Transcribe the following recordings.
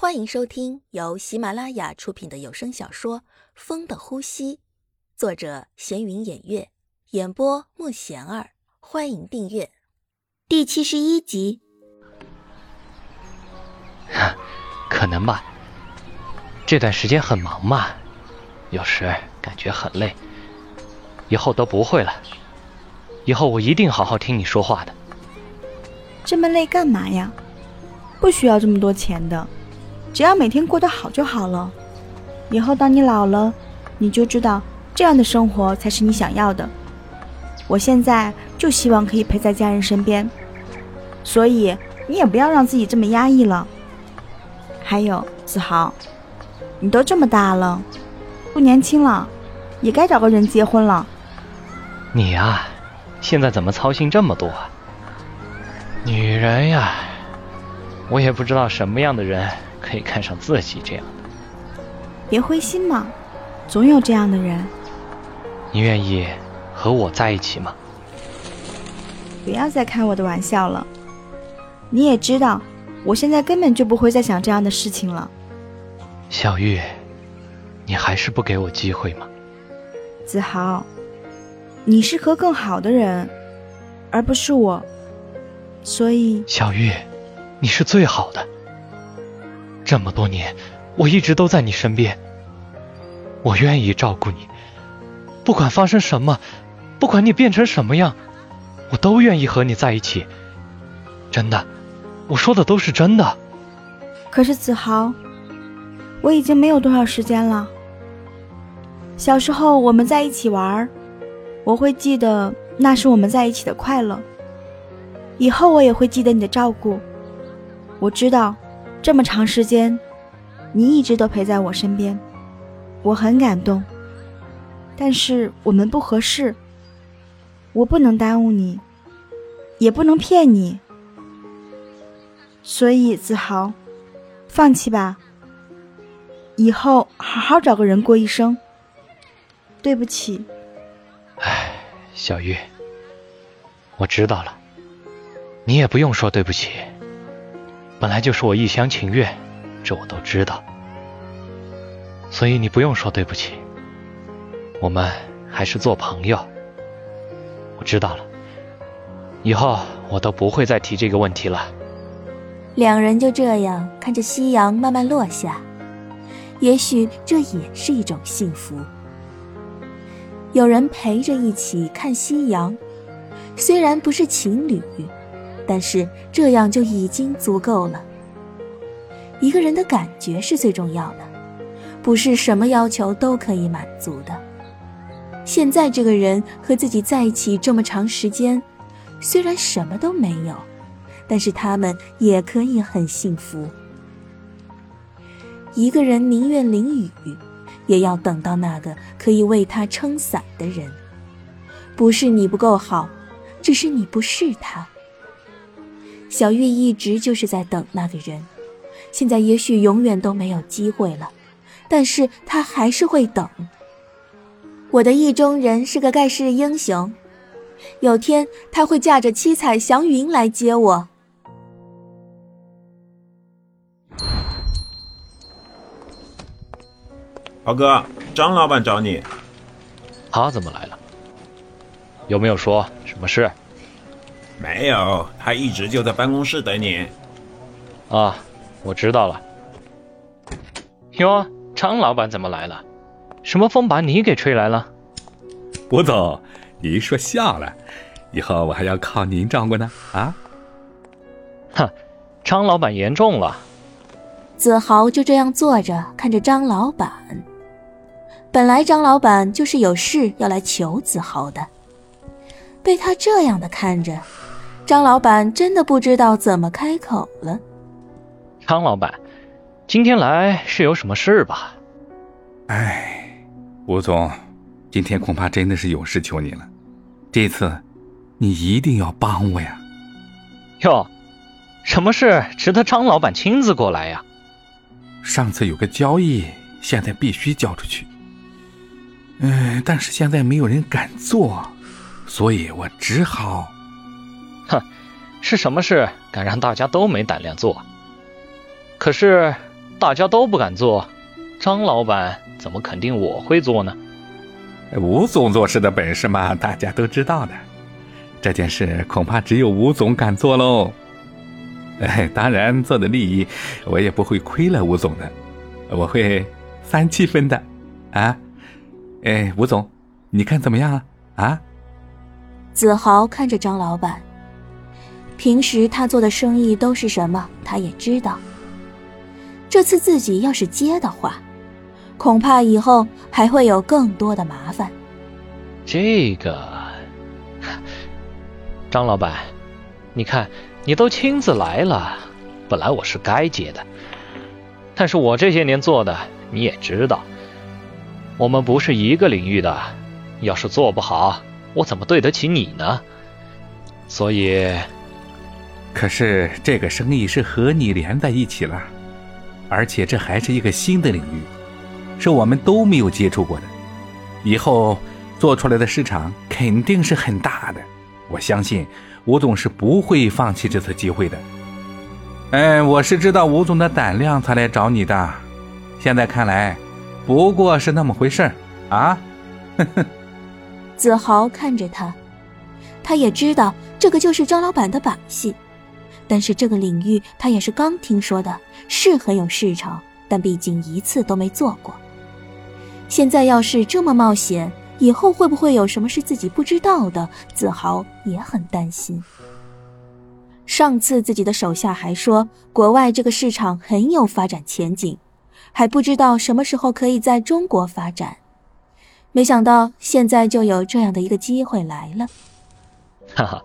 欢迎收听由喜马拉雅出品的有声小说《风的呼吸》，作者闲云掩月，演播莫贤儿。欢迎订阅第七十一集。可能吧，这段时间很忙嘛，有时感觉很累。以后都不会了，以后我一定好好听你说话的。这么累干嘛呀？不需要这么多钱的。只要每天过得好就好了，以后当你老了，你就知道这样的生活才是你想要的。我现在就希望可以陪在家人身边，所以你也不要让自己这么压抑了。还有子豪，你都这么大了，不年轻了，也该找个人结婚了。你呀，现在怎么操心这么多？女人呀，我也不知道什么样的人。可以看上自己这样的，别灰心嘛，总有这样的人。你愿意和我在一起吗？不要再开我的玩笑了。你也知道，我现在根本就不会再想这样的事情了。小玉，你还是不给我机会吗？子豪，你是和更好的人，而不是我，所以。小玉，你是最好的。这么多年，我一直都在你身边。我愿意照顾你，不管发生什么，不管你变成什么样，我都愿意和你在一起。真的，我说的都是真的。可是子豪，我已经没有多少时间了。小时候我们在一起玩，我会记得那是我们在一起的快乐。以后我也会记得你的照顾。我知道。这么长时间，你一直都陪在我身边，我很感动。但是我们不合适，我不能耽误你，也不能骗你，所以子豪，放弃吧。以后好好找个人过一生。对不起。唉，小玉，我知道了，你也不用说对不起。本来就是我一厢情愿，这我都知道，所以你不用说对不起。我们还是做朋友。我知道了，以后我都不会再提这个问题了。两人就这样看着夕阳慢慢落下，也许这也是一种幸福。有人陪着一起看夕阳，虽然不是情侣。但是这样就已经足够了。一个人的感觉是最重要的，不是什么要求都可以满足的。现在这个人和自己在一起这么长时间，虽然什么都没有，但是他们也可以很幸福。一个人宁愿淋雨，也要等到那个可以为他撑伞的人。不是你不够好，只是你不是他。小玉一直就是在等那个人，现在也许永远都没有机会了，但是她还是会等。我的意中人是个盖世英雄，有天他会驾着七彩祥云来接我。豪哥，张老板找你。他怎么来了？有没有说什么事？没有，他一直就在办公室等你。啊，我知道了。哟，张老板怎么来了？什么风把你给吹来了？吴总，您说笑了，以后我还要靠您照顾呢。啊？哼，张老板言重了。子豪就这样坐着看着张老板。本来张老板就是有事要来求子豪的，被他这样的看着。张老板真的不知道怎么开口了。张老板，今天来是有什么事吧？哎，吴总，今天恐怕真的是有事求你了。这次，你一定要帮我呀！哟，什么事值得张老板亲自过来呀？上次有个交易，现在必须交出去。嗯，但是现在没有人敢做，所以我只好。哼，是什么事敢让大家都没胆量做？可是大家都不敢做，张老板怎么肯定我会做呢？吴总做事的本事嘛，大家都知道的。这件事恐怕只有吴总敢做喽。哎，当然做的利益，我也不会亏了吴总的，我会三七分的，啊，哎，吴总，你看怎么样啊？啊？子豪看着张老板，平时他做的生意都是什么，他也知道。这次自己要是接的话，恐怕以后还会有更多的麻烦。这个，张老板，你看。你都亲自来了，本来我是该接的，但是我这些年做的你也知道，我们不是一个领域的，要是做不好，我怎么对得起你呢？所以，可是这个生意是和你连在一起了，而且这还是一个新的领域，是我们都没有接触过的，以后做出来的市场肯定是很大的，我相信。吴总是不会放弃这次机会的。哎，我是知道吴总的胆量才来找你的，现在看来，不过是那么回事儿啊。子豪看着他，他也知道这个就是张老板的把戏，但是这个领域他也是刚听说的，是很有市场，但毕竟一次都没做过。现在要是这么冒险。以后会不会有什么是自己不知道的？子豪也很担心。上次自己的手下还说国外这个市场很有发展前景，还不知道什么时候可以在中国发展。没想到现在就有这样的一个机会来了。哈哈，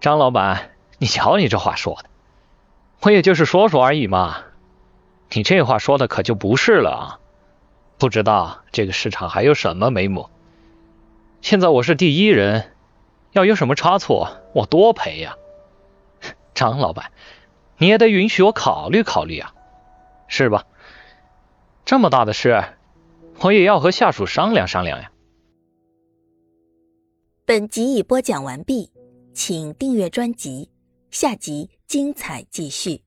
张老板，你瞧你这话说的，我也就是说说而已嘛。你这话说的可就不是了啊！不知道这个市场还有什么眉目。现在我是第一人，要有什么差错，我多赔呀！张老板，你也得允许我考虑考虑啊，是吧？这么大的事，我也要和下属商量商量呀。本集已播讲完毕，请订阅专辑，下集精彩继续。